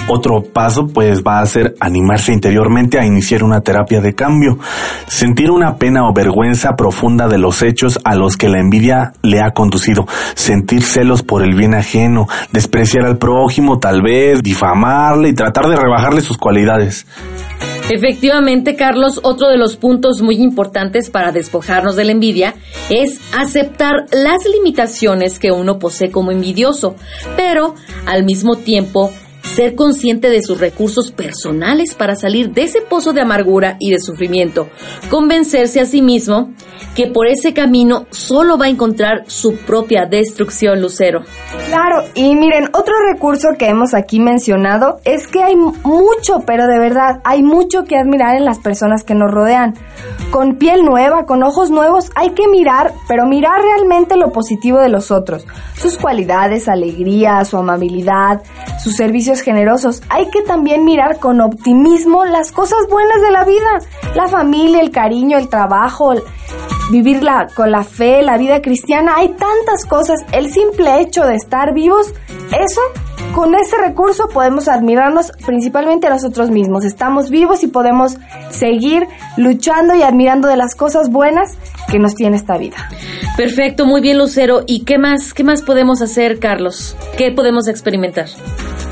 Otro paso pues va a ser animarse interiormente a iniciar una terapia de cambio, sentir una pena o vergüenza profunda de los hechos a los que la envidia le ha conducido, sentir celos por el bien ajeno, despreciar al prójimo tal vez, difamarle y tratar de rebajarle sus cualidades. Efectivamente, Carlos, otro de los puntos muy importantes para despojarnos de la envidia es aceptar las limitaciones que uno posee como envidioso, pero al mismo tiempo ser consciente de sus recursos personales para salir de ese pozo de amargura y de sufrimiento, convencerse a sí mismo que por ese camino solo va a encontrar su propia destrucción, Lucero. Claro, y miren, otro recurso que hemos aquí mencionado es que hay mucho, pero de verdad, hay mucho que admirar en las personas que nos rodean. Con piel nueva, con ojos nuevos, hay que mirar, pero mirar realmente lo positivo de los otros, sus cualidades, alegría, su amabilidad, sus generosos. Hay que también mirar con optimismo las cosas buenas de la vida, la familia, el cariño, el trabajo, vivir la, con la fe, la vida cristiana. Hay tantas cosas. El simple hecho de estar vivos, eso con ese recurso podemos admirarnos principalmente a nosotros mismos. Estamos vivos y podemos seguir luchando y admirando de las cosas buenas que nos tiene esta vida. Perfecto, muy bien Lucero. ¿Y qué más, qué más podemos hacer, Carlos? ¿Qué podemos experimentar?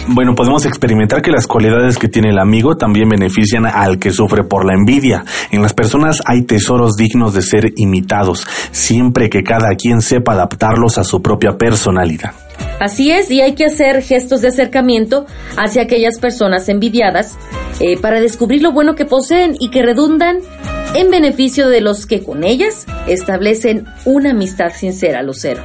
Bueno, podemos experimentar que las cualidades que tiene el amigo también benefician al que sufre por la envidia. En las personas hay tesoros dignos de ser imitados, siempre que cada quien sepa adaptarlos a su propia personalidad. Así es, y hay que hacer gestos de acercamiento hacia aquellas personas envidiadas eh, para descubrir lo bueno que poseen y que redundan en beneficio de los que con ellas establecen una amistad sincera, Lucero.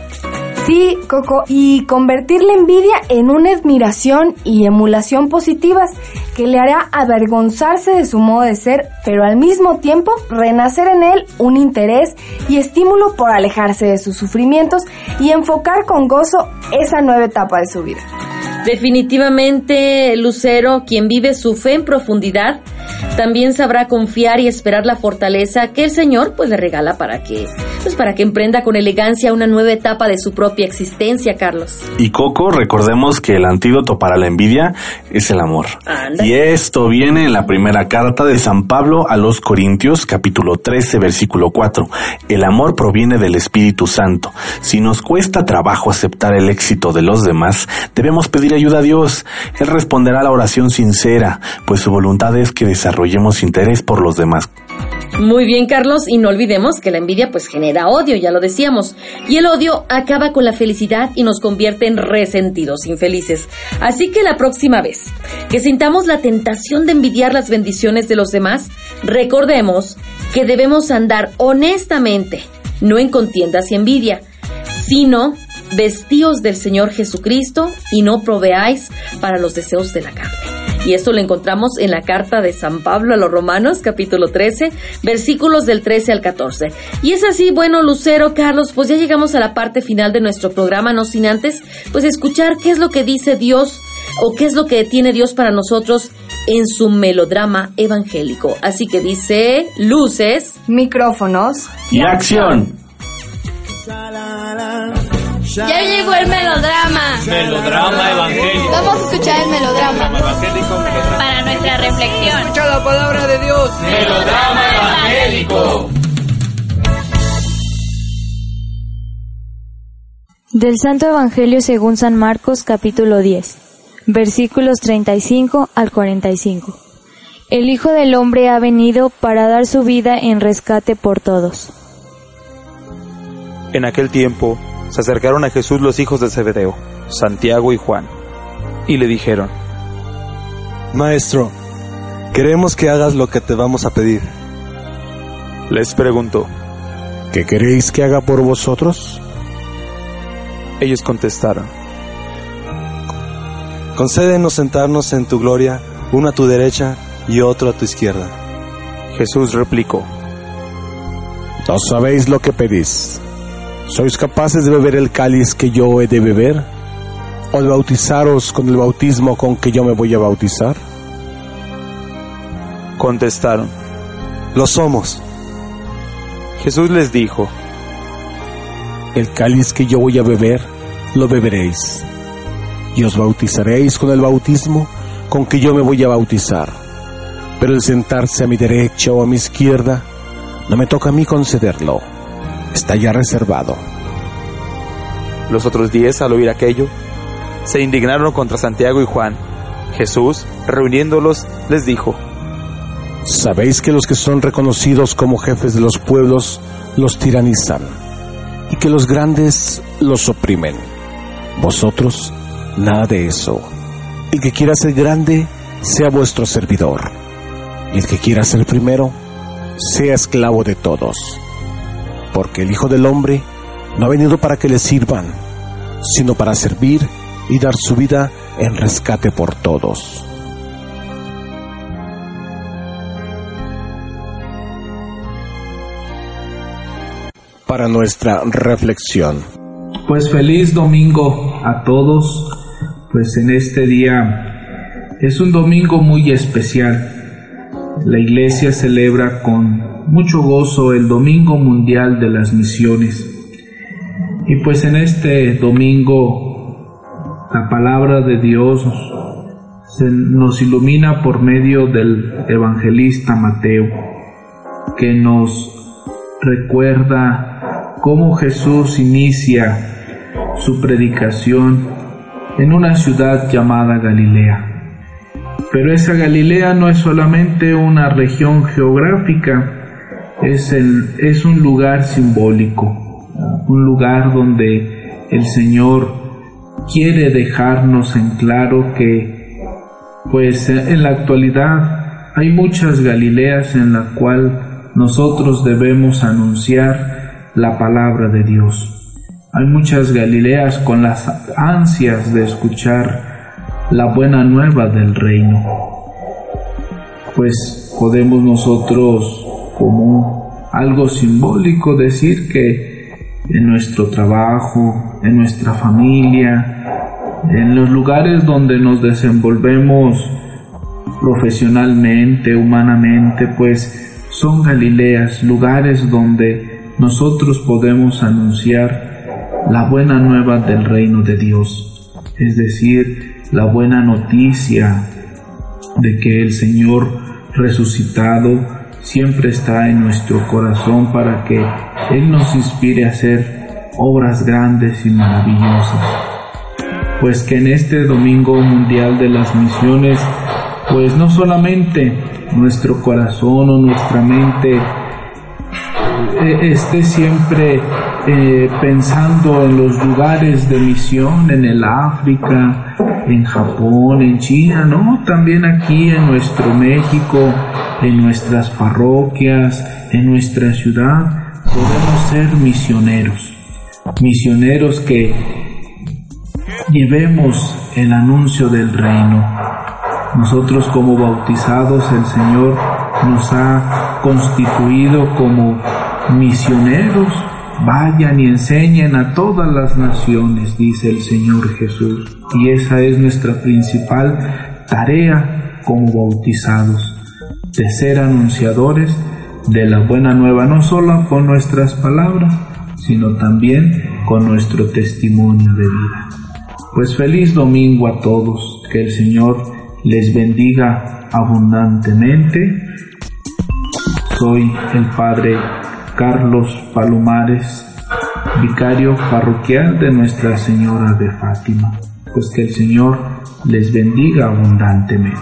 Sí, Coco, y convertir la envidia en una admiración y emulación positivas que le hará avergonzarse de su modo de ser, pero al mismo tiempo renacer en él un interés y estímulo por alejarse de sus sufrimientos y enfocar con gozo esa nueva etapa de su vida. Definitivamente, Lucero, quien vive su fe en profundidad, también sabrá confiar y esperar la fortaleza que el Señor pues le regala para que pues para que emprenda con elegancia una nueva etapa de su propia existencia, Carlos. Y Coco, recordemos que el antídoto para la envidia es el amor. Anda. Y esto viene en la primera carta de San Pablo a los Corintios, capítulo 13, versículo 4. El amor proviene del Espíritu Santo. Si nos cuesta trabajo aceptar el éxito de los demás, debemos pedir ayuda a Dios. Él responderá a la oración sincera, pues su voluntad es que desarrollemos interés por los demás. Muy bien, Carlos, y no olvidemos que la envidia pues genera odio, ya lo decíamos, y el odio acaba con la felicidad y nos convierte en resentidos, infelices. Así que la próxima vez que sintamos la tentación de envidiar las bendiciones de los demás, recordemos que debemos andar honestamente, no en contiendas y envidia, sino vestíos del Señor Jesucristo y no proveáis para los deseos de la carne. Y esto lo encontramos en la carta de San Pablo a los Romanos, capítulo 13, versículos del 13 al 14. Y es así, bueno, Lucero, Carlos, pues ya llegamos a la parte final de nuestro programa, no sin antes, pues escuchar qué es lo que dice Dios o qué es lo que tiene Dios para nosotros en su melodrama evangélico. Así que dice, luces, micrófonos y acción. Ya llegó el melodrama. Melodrama evangélico. Vamos a escuchar el melodrama. Evangélico, melodrama. Para nuestra reflexión. Escucha la palabra de Dios. Melodrama evangélico. Del Santo Evangelio según San Marcos capítulo 10, versículos 35 al 45. El Hijo del Hombre ha venido para dar su vida en rescate por todos. En aquel tiempo se acercaron a Jesús los hijos de Zebedeo, Santiago y Juan, y le dijeron, Maestro, queremos que hagas lo que te vamos a pedir. Les preguntó, ¿qué queréis que haga por vosotros? Ellos contestaron, Concédenos sentarnos en tu gloria, uno a tu derecha y otro a tu izquierda. Jesús replicó, ¿No sabéis lo que pedís? ¿Sois capaces de beber el cáliz que yo he de beber? ¿O de bautizaros con el bautismo con que yo me voy a bautizar? Contestaron, Lo somos. Jesús les dijo, El cáliz que yo voy a beber, lo beberéis. Y os bautizaréis con el bautismo con que yo me voy a bautizar. Pero el sentarse a mi derecha o a mi izquierda, no me toca a mí concederlo está ya reservado. Los otros diez, al oír aquello, se indignaron contra Santiago y Juan. Jesús, reuniéndolos, les dijo, Sabéis que los que son reconocidos como jefes de los pueblos los tiranizan y que los grandes los oprimen. Vosotros, nada de eso. El que quiera ser grande, sea vuestro servidor. Y el que quiera ser primero, sea esclavo de todos porque el Hijo del Hombre no ha venido para que le sirvan, sino para servir y dar su vida en rescate por todos. Para nuestra reflexión. Pues feliz domingo a todos, pues en este día es un domingo muy especial. La iglesia celebra con mucho gozo el Domingo Mundial de las Misiones. Y pues en este domingo la palabra de Dios se nos ilumina por medio del evangelista Mateo, que nos recuerda cómo Jesús inicia su predicación en una ciudad llamada Galilea. Pero esa Galilea no es solamente una región geográfica, es, el, es un lugar simbólico, un lugar donde el Señor quiere dejarnos en claro que, pues en la actualidad hay muchas Galileas en la cual nosotros debemos anunciar la palabra de Dios. Hay muchas Galileas con las ansias de escuchar la buena nueva del reino. Pues podemos nosotros como algo simbólico decir que en nuestro trabajo, en nuestra familia, en los lugares donde nos desenvolvemos profesionalmente, humanamente, pues son Galileas, lugares donde nosotros podemos anunciar la buena nueva del reino de Dios, es decir, la buena noticia de que el Señor resucitado siempre está en nuestro corazón para que Él nos inspire a hacer obras grandes y maravillosas. Pues que en este Domingo Mundial de las Misiones, pues no solamente nuestro corazón o nuestra mente eh, esté siempre eh, pensando en los lugares de misión, en el África, en Japón, en China, ¿no? También aquí en nuestro México, en nuestras parroquias, en nuestra ciudad, podemos ser misioneros. Misioneros que llevemos el anuncio del reino. Nosotros como bautizados, el Señor nos ha constituido como misioneros Vayan y enseñen a todas las naciones, dice el Señor Jesús. Y esa es nuestra principal tarea como bautizados, de ser anunciadores de la buena nueva, no solo con nuestras palabras, sino también con nuestro testimonio de vida. Pues feliz domingo a todos, que el Señor les bendiga abundantemente. Soy el Padre Carlos Palomares, vicario parroquial de Nuestra Señora de Fátima. Pues que el Señor les bendiga abundantemente.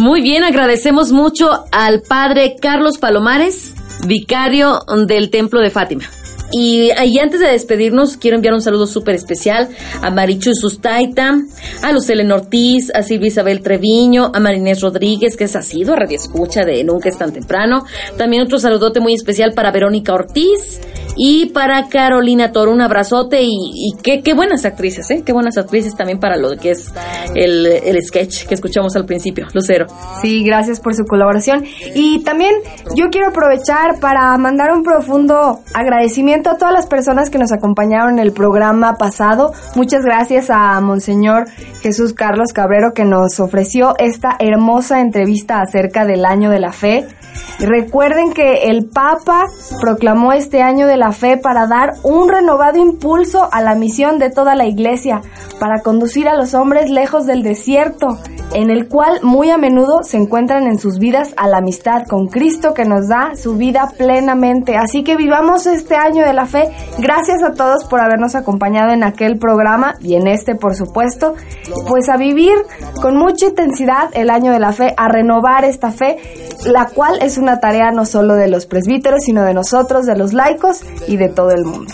Muy bien, agradecemos mucho al Padre Carlos Palomares, vicario del Templo de Fátima. Y, y, antes de despedirnos, quiero enviar un saludo súper especial a Marichu Sustaita, a Lucelen Ortiz, a Silvia Isabel Treviño, a Marinés Rodríguez, que es asido a Radio Escucha de Nunca es tan temprano. También otro saludote muy especial para Verónica Ortiz y para Carolina Toro. Un abrazote y, y qué, qué, buenas actrices, ¿eh? Qué buenas actrices también para lo que es el, el sketch que escuchamos al principio. Lucero. Sí, gracias por su colaboración. Y también yo quiero aprovechar para mandar un profundo agradecimiento a todas las personas que nos acompañaron en el programa pasado. Muchas gracias a Monseñor Jesús Carlos Cabrero que nos ofreció esta hermosa entrevista acerca del año de la fe. Recuerden que el Papa proclamó este año de la fe para dar un renovado impulso a la misión de toda la iglesia, para conducir a los hombres lejos del desierto, en el cual muy a menudo se encuentran en sus vidas a la amistad con Cristo que nos da su vida plenamente. Así que vivamos este año de la fe. Gracias a todos por habernos acompañado en aquel programa y en este, por supuesto. Pues a vivir con mucha intensidad el año de la fe, a renovar esta fe, la cual es una tarea no solo de los presbíteros, sino de nosotros, de los laicos y de todo el mundo.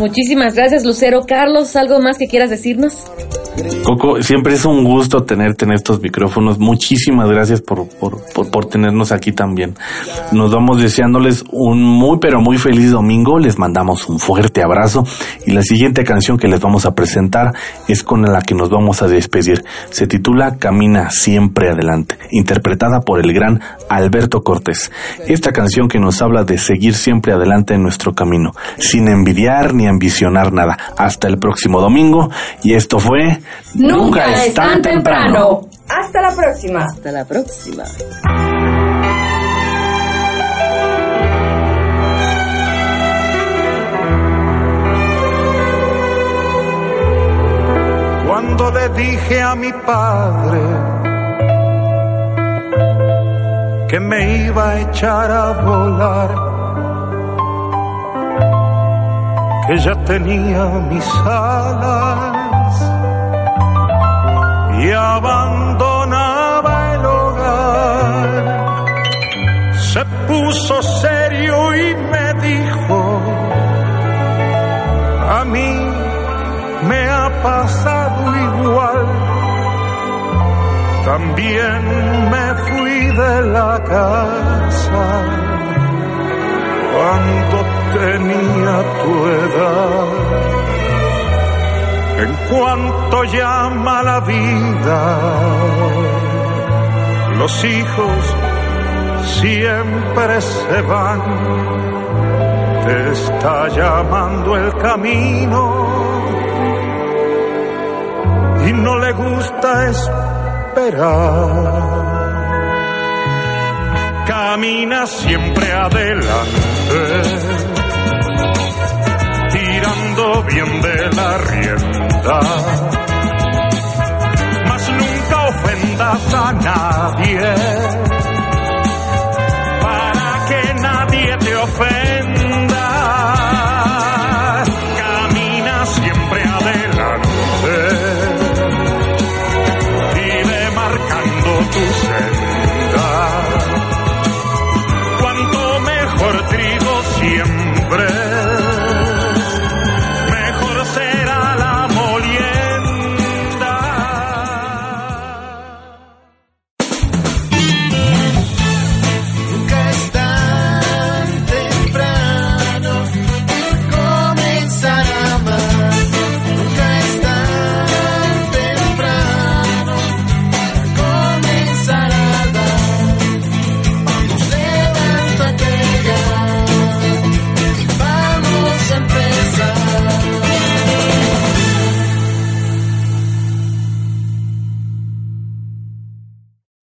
Muchísimas gracias, Lucero. Carlos, ¿algo más que quieras decirnos? Coco, siempre es un gusto tenerte en estos micrófonos. Muchísimas gracias por, por, por, por, tenernos aquí también. Nos vamos deseándoles un muy, pero muy feliz domingo. Les mandamos un fuerte abrazo. Y la siguiente canción que les vamos a presentar es con la que nos vamos a despedir. Se titula Camina siempre adelante, interpretada por el gran Alberto Cortés. Esta canción que nos habla de seguir siempre adelante en nuestro camino, sin envidiar ni ambicionar nada. Hasta el próximo domingo. Y esto fue Nunca, es tan temprano. Hasta la próxima. Hasta la próxima. cuando le dije a mi padre que me iba a echar a volar, que ya tenía mis alas y abandonaba el hogar. Se puso serio y me dijo, a mí me ha pasado igual. También me fui de la casa cuando tenía tu edad. En cuanto llama la vida, los hijos siempre se van. Te está llamando el camino y no le gusta esperar. Camina siempre adelante, bien de la rienda, mas nunca ofendas a nadie